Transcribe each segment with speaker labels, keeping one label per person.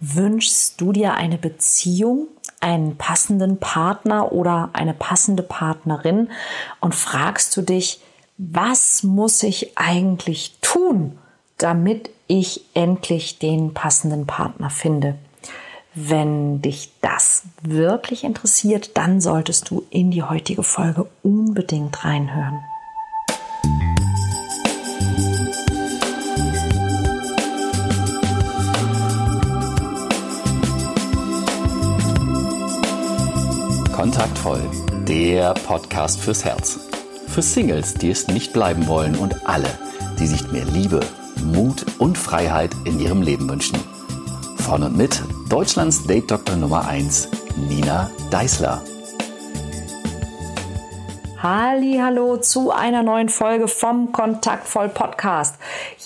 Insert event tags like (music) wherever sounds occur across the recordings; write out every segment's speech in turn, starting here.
Speaker 1: Wünschst du dir eine Beziehung, einen passenden Partner oder eine passende Partnerin und fragst du dich, was muss ich eigentlich tun, damit ich endlich den passenden Partner finde? Wenn dich das wirklich interessiert, dann solltest du in die heutige Folge unbedingt reinhören.
Speaker 2: Kontaktvoll, der Podcast fürs Herz. Für Singles, die es nicht bleiben wollen und alle, die sich mehr Liebe, Mut und Freiheit in ihrem Leben wünschen. Von und mit Deutschlands Date Doktor Nummer 1, Nina Deißler.
Speaker 1: Hallo zu einer neuen Folge vom Kontaktvoll Podcast.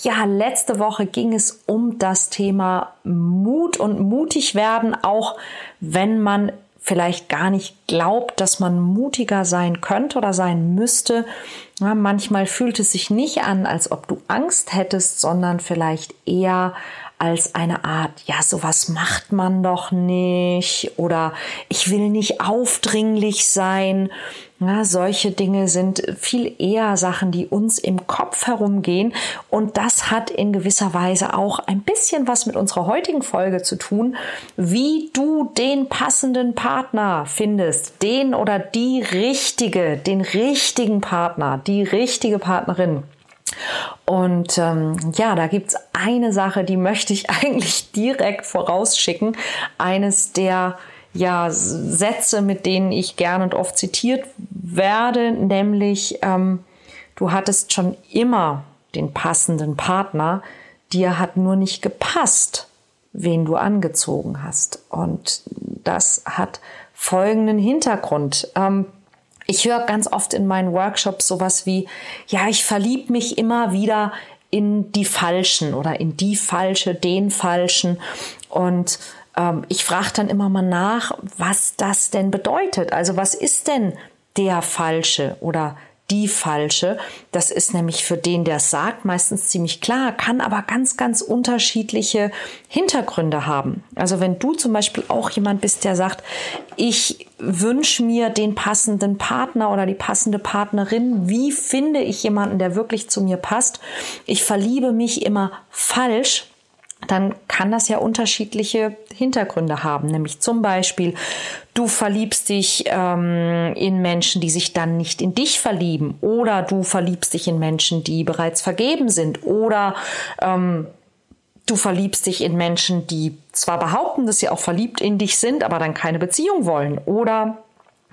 Speaker 1: Ja, letzte Woche ging es um das Thema Mut und mutig werden, auch wenn man vielleicht gar nicht glaubt, dass man mutiger sein könnte oder sein müsste. Ja, manchmal fühlt es sich nicht an, als ob du Angst hättest, sondern vielleicht eher als eine Art, ja, sowas macht man doch nicht oder ich will nicht aufdringlich sein. Ja, solche Dinge sind viel eher Sachen, die uns im Kopf herumgehen. Und das hat in gewisser Weise auch ein bisschen was mit unserer heutigen Folge zu tun, wie du den passenden Partner findest, den oder die richtige, den richtigen Partner, die richtige Partnerin. Und ähm, ja, da gibt's eine Sache, die möchte ich (laughs) eigentlich direkt vorausschicken. Eines der ja, Sätze, mit denen ich gern und oft zitiert werde, nämlich ähm, du hattest schon immer den passenden Partner, dir hat nur nicht gepasst, wen du angezogen hast. Und das hat folgenden Hintergrund. Ähm, ich höre ganz oft in meinen Workshops sowas wie, ja, ich verliebe mich immer wieder in die Falschen oder in die Falsche, den Falschen. Und ähm, ich frage dann immer mal nach, was das denn bedeutet. Also was ist denn der Falsche oder die falsche. Das ist nämlich für den, der es sagt, meistens ziemlich klar, kann aber ganz, ganz unterschiedliche Hintergründe haben. Also wenn du zum Beispiel auch jemand bist, der sagt, ich wünsche mir den passenden Partner oder die passende Partnerin, wie finde ich jemanden, der wirklich zu mir passt? Ich verliebe mich immer falsch dann kann das ja unterschiedliche Hintergründe haben. Nämlich zum Beispiel, du verliebst dich ähm, in Menschen, die sich dann nicht in dich verlieben. Oder du verliebst dich in Menschen, die bereits vergeben sind. Oder ähm, du verliebst dich in Menschen, die zwar behaupten, dass sie auch verliebt in dich sind, aber dann keine Beziehung wollen. Oder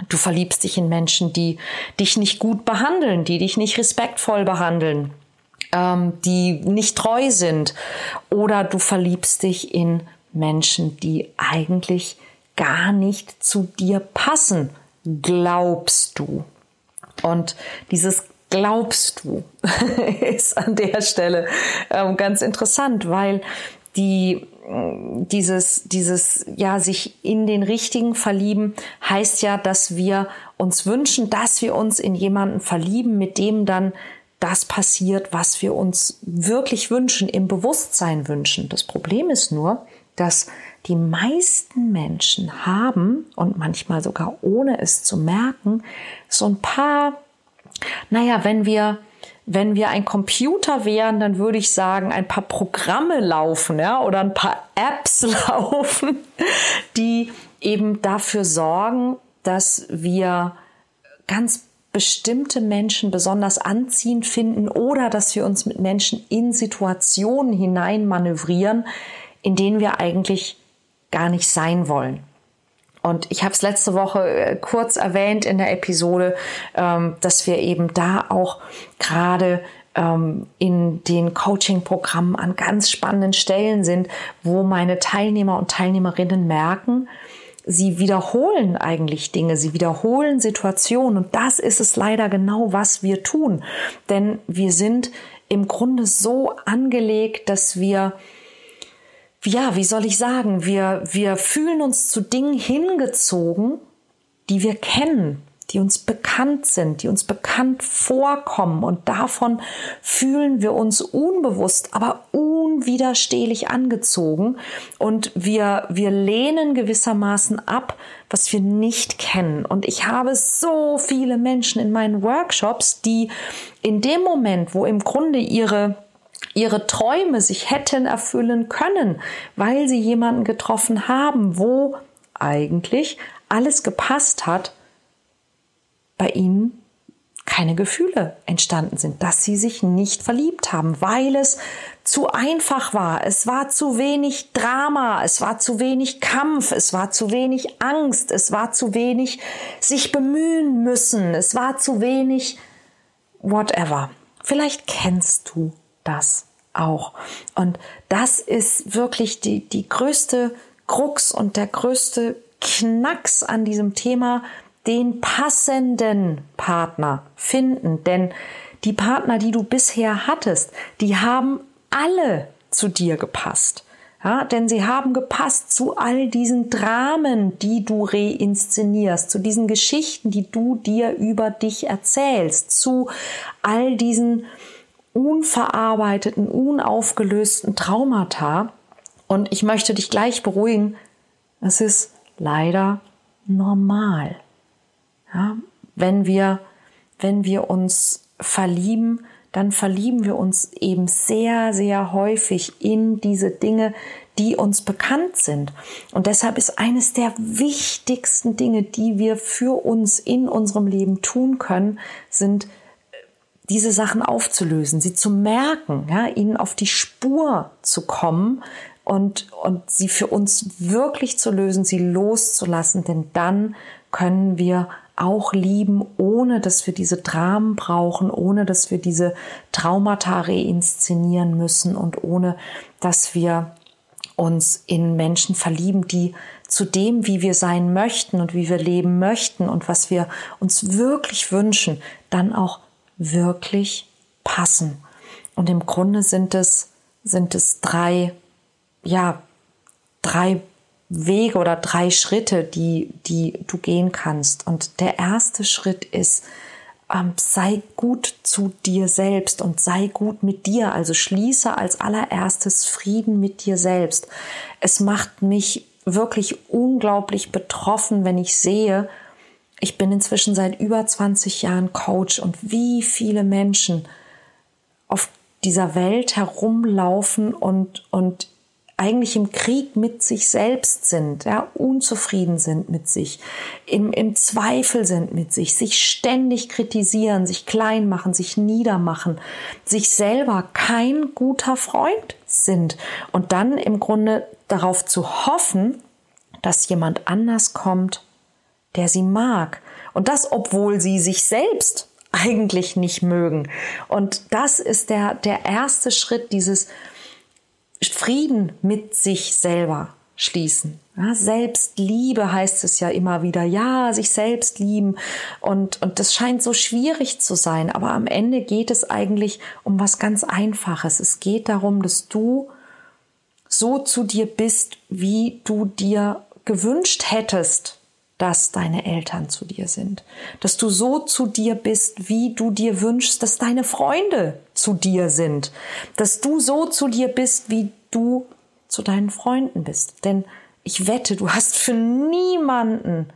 Speaker 1: du verliebst dich in Menschen, die dich nicht gut behandeln, die dich nicht respektvoll behandeln ähm, die nicht treu sind. Oder du verliebst dich in Menschen, die eigentlich gar nicht zu dir passen, glaubst du. Und dieses glaubst du (laughs) ist an der Stelle ähm, ganz interessant, weil die dieses, dieses, ja, sich in den Richtigen verlieben, heißt ja, dass wir uns wünschen, dass wir uns in jemanden verlieben, mit dem dann das passiert, was wir uns wirklich wünschen, im Bewusstsein wünschen. Das Problem ist nur, dass die meisten Menschen haben, und manchmal sogar ohne es zu merken, so ein paar, naja, wenn wir, wenn wir ein Computer wären, dann würde ich sagen, ein paar Programme laufen, ja, oder ein paar Apps (laughs) laufen, die eben dafür sorgen, dass wir ganz bestimmte Menschen besonders anziehend finden oder dass wir uns mit Menschen in Situationen hinein manövrieren, in denen wir eigentlich gar nicht sein wollen. Und ich habe es letzte Woche äh, kurz erwähnt in der Episode, ähm, dass wir eben da auch gerade ähm, in den Coaching-Programmen an ganz spannenden Stellen sind, wo meine Teilnehmer und Teilnehmerinnen merken, sie wiederholen eigentlich Dinge, sie wiederholen Situationen und das ist es leider genau, was wir tun. Denn wir sind im Grunde so angelegt, dass wir ja, wie soll ich sagen, wir, wir fühlen uns zu Dingen hingezogen, die wir kennen, die uns bekannt sind, die uns bekannt vorkommen. Und davon fühlen wir uns unbewusst, aber unwiderstehlich angezogen und wir, wir lehnen gewissermaßen ab, was wir nicht kennen. Und ich habe so viele Menschen in meinen Workshops, die in dem Moment, wo im Grunde ihre ihre Träume sich hätten erfüllen können, weil sie jemanden getroffen haben, wo eigentlich alles gepasst hat, bei ihnen keine Gefühle entstanden sind, dass sie sich nicht verliebt haben, weil es zu einfach war, es war zu wenig Drama, es war zu wenig Kampf, es war zu wenig Angst, es war zu wenig sich bemühen müssen, es war zu wenig whatever. Vielleicht kennst du das auch. Und das ist wirklich die, die größte Krux und der größte Knacks an diesem Thema, den passenden Partner finden. Denn die Partner, die du bisher hattest, die haben alle zu dir gepasst. Ja, denn sie haben gepasst zu all diesen Dramen, die du reinszenierst, zu diesen Geschichten, die du dir über dich erzählst, zu all diesen unverarbeiteten, unaufgelösten Traumata. Und ich möchte dich gleich beruhigen, es ist leider normal. Ja, wenn wir, wenn wir uns verlieben, dann verlieben wir uns eben sehr, sehr häufig in diese Dinge, die uns bekannt sind. Und deshalb ist eines der wichtigsten Dinge, die wir für uns in unserem Leben tun können, sind diese Sachen aufzulösen, sie zu merken, ja, ihnen auf die Spur zu kommen und, und sie für uns wirklich zu lösen, sie loszulassen, denn dann können wir auch lieben, ohne dass wir diese Dramen brauchen, ohne dass wir diese Traumata reinszenieren müssen und ohne dass wir uns in Menschen verlieben, die zu dem, wie wir sein möchten und wie wir leben möchten und was wir uns wirklich wünschen, dann auch wirklich passen. Und im Grunde sind es, sind es drei, ja, drei Wege oder drei Schritte, die, die du gehen kannst. Und der erste Schritt ist, ähm, sei gut zu dir selbst und sei gut mit dir. Also schließe als allererstes Frieden mit dir selbst. Es macht mich wirklich unglaublich betroffen, wenn ich sehe, ich bin inzwischen seit über 20 Jahren Coach und wie viele Menschen auf dieser Welt herumlaufen und, und eigentlich im Krieg mit sich selbst sind, ja, unzufrieden sind mit sich, im, im Zweifel sind mit sich, sich ständig kritisieren, sich klein machen, sich niedermachen, sich selber kein guter Freund sind und dann im Grunde darauf zu hoffen, dass jemand anders kommt der sie mag. Und das, obwohl sie sich selbst eigentlich nicht mögen. Und das ist der, der erste Schritt, dieses Frieden mit sich selber schließen. Ja, Selbstliebe heißt es ja immer wieder. Ja, sich selbst lieben. Und, und das scheint so schwierig zu sein. Aber am Ende geht es eigentlich um was ganz Einfaches. Es geht darum, dass du so zu dir bist, wie du dir gewünscht hättest, dass deine Eltern zu dir sind, dass du so zu dir bist, wie du dir wünschst, dass deine Freunde zu dir sind, dass du so zu dir bist, wie du zu deinen Freunden bist. Denn ich wette, du hast für niemanden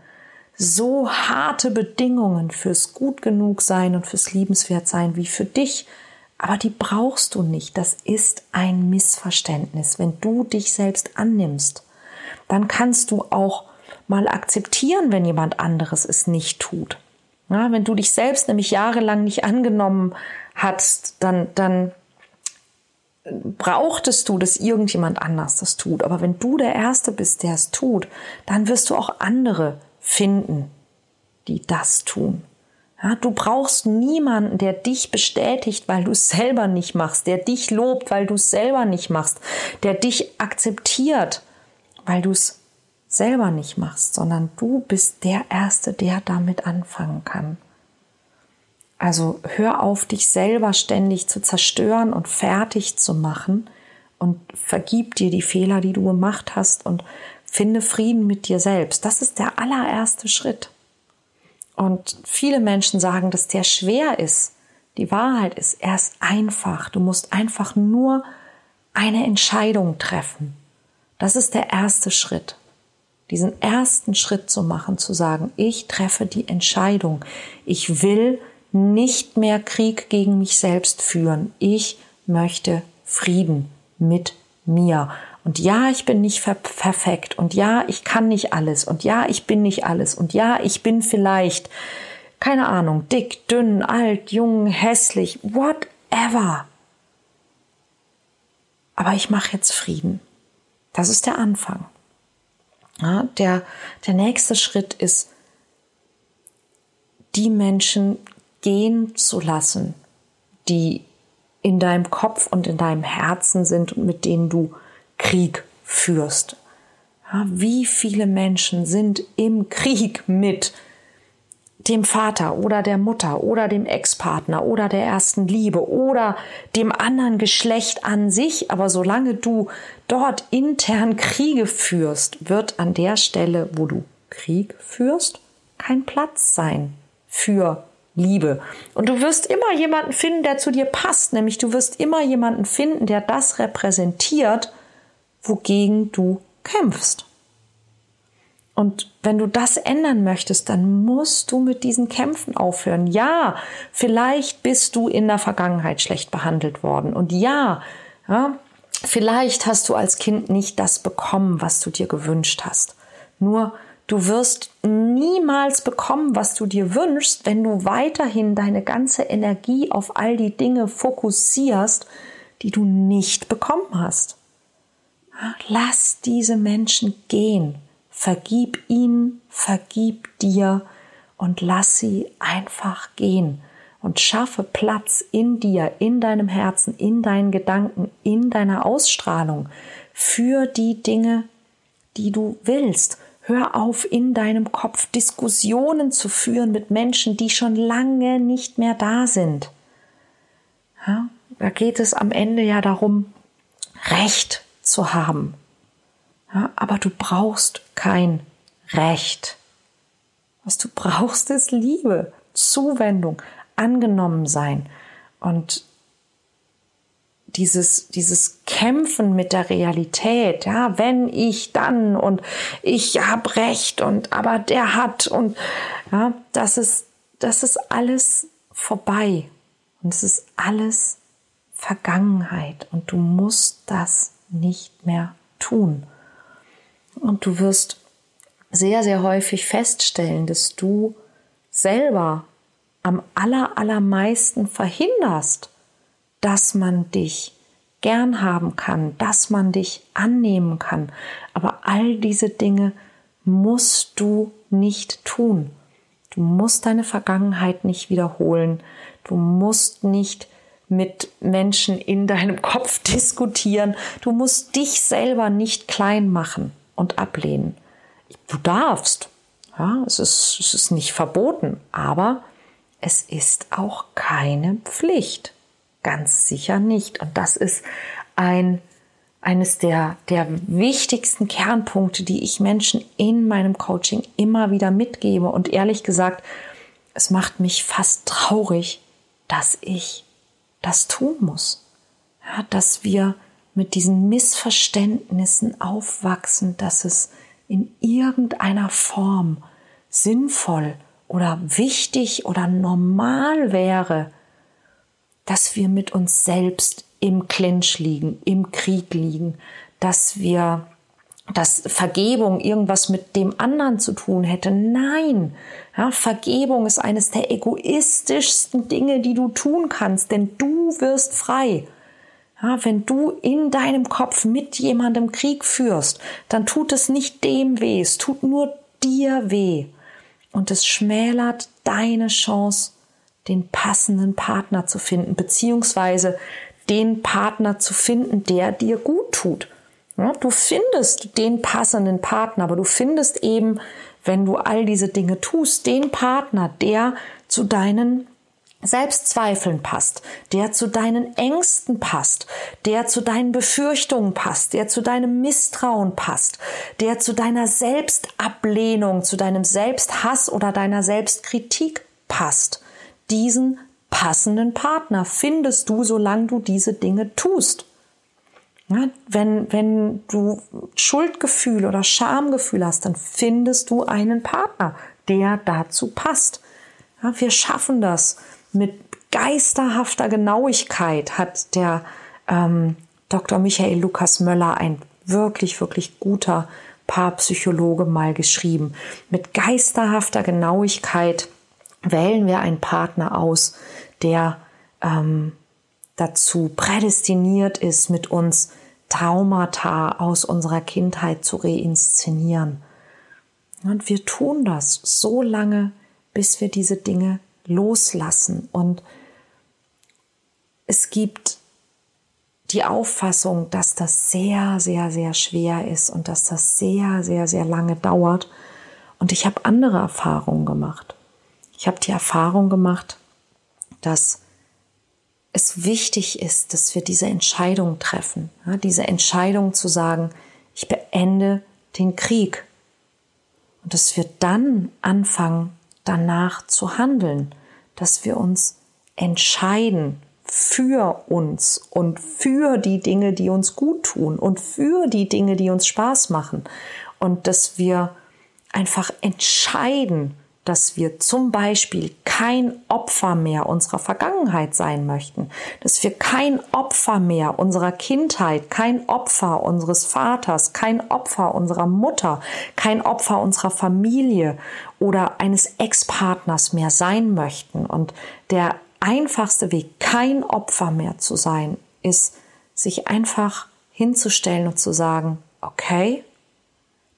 Speaker 1: so harte Bedingungen fürs gut genug sein und fürs liebenswert sein wie für dich. Aber die brauchst du nicht. Das ist ein Missverständnis. Wenn du dich selbst annimmst, dann kannst du auch mal akzeptieren, wenn jemand anderes es nicht tut. Ja, wenn du dich selbst nämlich jahrelang nicht angenommen hast, dann, dann brauchtest du, dass irgendjemand anders das tut. Aber wenn du der Erste bist, der es tut, dann wirst du auch andere finden, die das tun. Ja, du brauchst niemanden, der dich bestätigt, weil du es selber nicht machst, der dich lobt, weil du es selber nicht machst, der dich akzeptiert, weil du es selber nicht machst, sondern du bist der Erste, der damit anfangen kann. Also hör auf, dich selber ständig zu zerstören und fertig zu machen und vergib dir die Fehler, die du gemacht hast und finde Frieden mit dir selbst. Das ist der allererste Schritt. Und viele Menschen sagen, dass der schwer ist. Die Wahrheit ist, er ist einfach. Du musst einfach nur eine Entscheidung treffen. Das ist der erste Schritt. Diesen ersten Schritt zu machen, zu sagen, ich treffe die Entscheidung. Ich will nicht mehr Krieg gegen mich selbst führen. Ich möchte Frieden mit mir. Und ja, ich bin nicht perfekt. Und ja, ich kann nicht alles. Und ja, ich bin nicht alles. Und ja, ich bin vielleicht, keine Ahnung, dick, dünn, alt, jung, hässlich, whatever. Aber ich mache jetzt Frieden. Das ist der Anfang. Ja, der, der nächste Schritt ist, die Menschen gehen zu lassen, die in deinem Kopf und in deinem Herzen sind und mit denen du Krieg führst. Ja, wie viele Menschen sind im Krieg mit dem Vater oder der Mutter oder dem Ex-Partner oder der ersten Liebe oder dem anderen Geschlecht an sich. Aber solange du dort intern Kriege führst, wird an der Stelle, wo du Krieg führst, kein Platz sein für Liebe. Und du wirst immer jemanden finden, der zu dir passt, nämlich du wirst immer jemanden finden, der das repräsentiert, wogegen du kämpfst. Und wenn du das ändern möchtest, dann musst du mit diesen Kämpfen aufhören. Ja, vielleicht bist du in der Vergangenheit schlecht behandelt worden. Und ja, ja, vielleicht hast du als Kind nicht das bekommen, was du dir gewünscht hast. Nur du wirst niemals bekommen, was du dir wünschst, wenn du weiterhin deine ganze Energie auf all die Dinge fokussierst, die du nicht bekommen hast. Lass diese Menschen gehen. Vergib ihnen, vergib dir und lass sie einfach gehen und schaffe Platz in dir, in deinem Herzen, in deinen Gedanken, in deiner Ausstrahlung für die Dinge, die du willst. Hör auf, in deinem Kopf Diskussionen zu führen mit Menschen, die schon lange nicht mehr da sind. Ja, da geht es am Ende ja darum, Recht zu haben. Ja, aber du brauchst kein Recht. Was du brauchst, ist Liebe, Zuwendung, angenommen sein und dieses, dieses Kämpfen mit der Realität, ja, wenn ich dann und ich habe Recht und aber der hat und ja, das ist, das ist alles vorbei und es ist alles Vergangenheit und du musst das nicht mehr tun. Und du wirst sehr, sehr häufig feststellen, dass du selber am aller, allermeisten verhinderst, dass man dich gern haben kann, dass man dich annehmen kann. Aber all diese Dinge musst du nicht tun. Du musst deine Vergangenheit nicht wiederholen. Du musst nicht mit Menschen in deinem (laughs) Kopf diskutieren. Du musst dich selber nicht klein machen und ablehnen. Du darfst. Ja, es ist, es ist nicht verboten, aber es ist auch keine Pflicht. Ganz sicher nicht. Und das ist ein, eines der, der wichtigsten Kernpunkte, die ich Menschen in meinem Coaching immer wieder mitgebe. Und ehrlich gesagt, es macht mich fast traurig, dass ich das tun muss. Ja, dass wir mit diesen Missverständnissen aufwachsen, dass es in irgendeiner Form sinnvoll oder wichtig oder normal wäre, dass wir mit uns selbst im Clinch liegen, im Krieg liegen, dass wir dass Vergebung irgendwas mit dem anderen zu tun hätte. Nein, ja, Vergebung ist eines der egoistischsten Dinge, die du tun kannst, denn du wirst frei. Ja, wenn du in deinem Kopf mit jemandem Krieg führst, dann tut es nicht dem weh, es tut nur dir weh. Und es schmälert deine Chance, den passenden Partner zu finden, beziehungsweise den Partner zu finden, der dir gut tut. Ja, du findest den passenden Partner, aber du findest eben, wenn du all diese Dinge tust, den Partner, der zu deinen Selbstzweifeln passt, der zu deinen Ängsten passt, der zu deinen Befürchtungen passt, der zu deinem Misstrauen passt, der zu deiner Selbstablehnung, zu deinem Selbsthass oder deiner Selbstkritik passt. Diesen passenden Partner findest du, solange du diese Dinge tust. Wenn, wenn du Schuldgefühl oder Schamgefühl hast, dann findest du einen Partner, der dazu passt. Wir schaffen das mit geisterhafter Genauigkeit, hat der ähm, Dr. Michael Lukas Möller, ein wirklich, wirklich guter Paarpsychologe, mal geschrieben. Mit geisterhafter Genauigkeit wählen wir einen Partner aus, der ähm, dazu prädestiniert ist, mit uns Traumata aus unserer Kindheit zu reinszenieren. Und wir tun das so lange, bis wir diese Dinge loslassen. Und es gibt die Auffassung, dass das sehr, sehr, sehr schwer ist und dass das sehr, sehr, sehr lange dauert. Und ich habe andere Erfahrungen gemacht. Ich habe die Erfahrung gemacht, dass es wichtig ist, dass wir diese Entscheidung treffen. Ja, diese Entscheidung zu sagen, ich beende den Krieg. Und dass wir dann anfangen, danach zu handeln. Dass wir uns entscheiden für uns und für die Dinge, die uns gut tun und für die Dinge, die uns Spaß machen. Und dass wir einfach entscheiden, dass wir zum Beispiel kein Opfer mehr unserer Vergangenheit sein möchten, dass wir kein Opfer mehr unserer Kindheit, kein Opfer unseres Vaters, kein Opfer unserer Mutter, kein Opfer unserer Familie oder eines Ex-Partners mehr sein möchten. Und der einfachste Weg, kein Opfer mehr zu sein, ist, sich einfach hinzustellen und zu sagen, okay,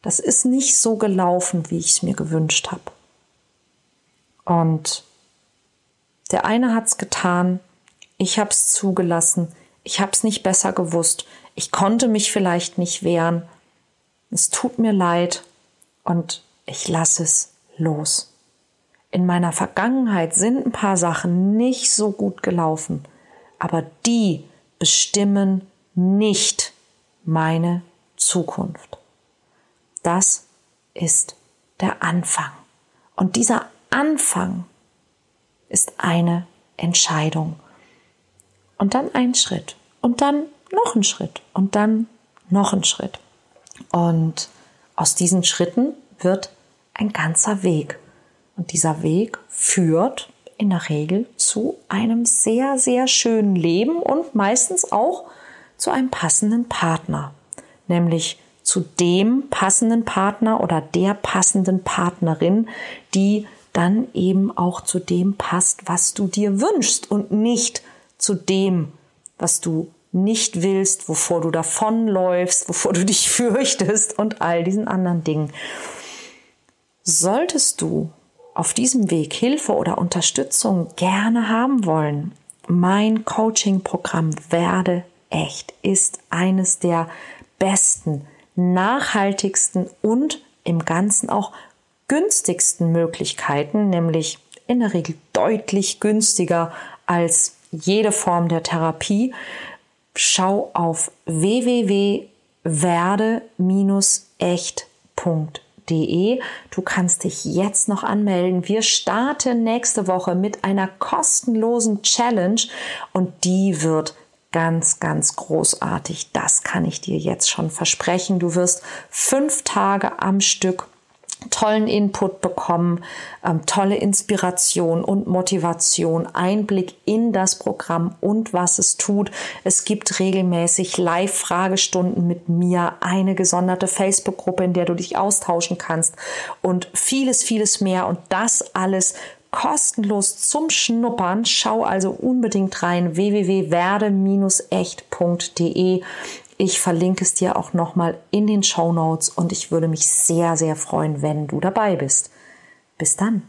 Speaker 1: das ist nicht so gelaufen, wie ich es mir gewünscht habe. Und der eine hat es getan, ich habe es zugelassen, ich habe es nicht besser gewusst, ich konnte mich vielleicht nicht wehren, es tut mir leid und ich lasse es los. In meiner Vergangenheit sind ein paar Sachen nicht so gut gelaufen, aber die bestimmen nicht meine Zukunft. Das ist der Anfang. Und dieser Anfang ist eine Entscheidung. Und dann ein Schritt. Und dann noch ein Schritt. Und dann noch ein Schritt. Und aus diesen Schritten wird ein ganzer Weg. Und dieser Weg führt in der Regel zu einem sehr, sehr schönen Leben und meistens auch zu einem passenden Partner. Nämlich zu dem passenden Partner oder der passenden Partnerin, die dann eben auch zu dem passt, was du dir wünschst und nicht zu dem, was du nicht willst, wovor du davonläufst, wovor du dich (laughs) fürchtest und all diesen anderen Dingen. Solltest du auf diesem Weg Hilfe oder Unterstützung gerne haben wollen, mein Coaching-Programm Werde echt ist eines der besten, nachhaltigsten und im Ganzen auch günstigsten Möglichkeiten, nämlich in der Regel deutlich günstiger als jede Form der Therapie. Schau auf www.werde-echt.de. Du kannst dich jetzt noch anmelden. Wir starten nächste Woche mit einer kostenlosen Challenge und die wird ganz, ganz großartig. Das kann ich dir jetzt schon versprechen. Du wirst fünf Tage am Stück tollen Input bekommen, ähm, tolle Inspiration und Motivation, Einblick in das Programm und was es tut. Es gibt regelmäßig Live-Fragestunden mit mir, eine gesonderte Facebook-Gruppe, in der du dich austauschen kannst und vieles, vieles mehr. Und das alles kostenlos zum Schnuppern. Schau also unbedingt rein www.werde-echt.de. Ich verlinke es dir auch nochmal in den Show Notes und ich würde mich sehr, sehr freuen, wenn du dabei bist. Bis dann.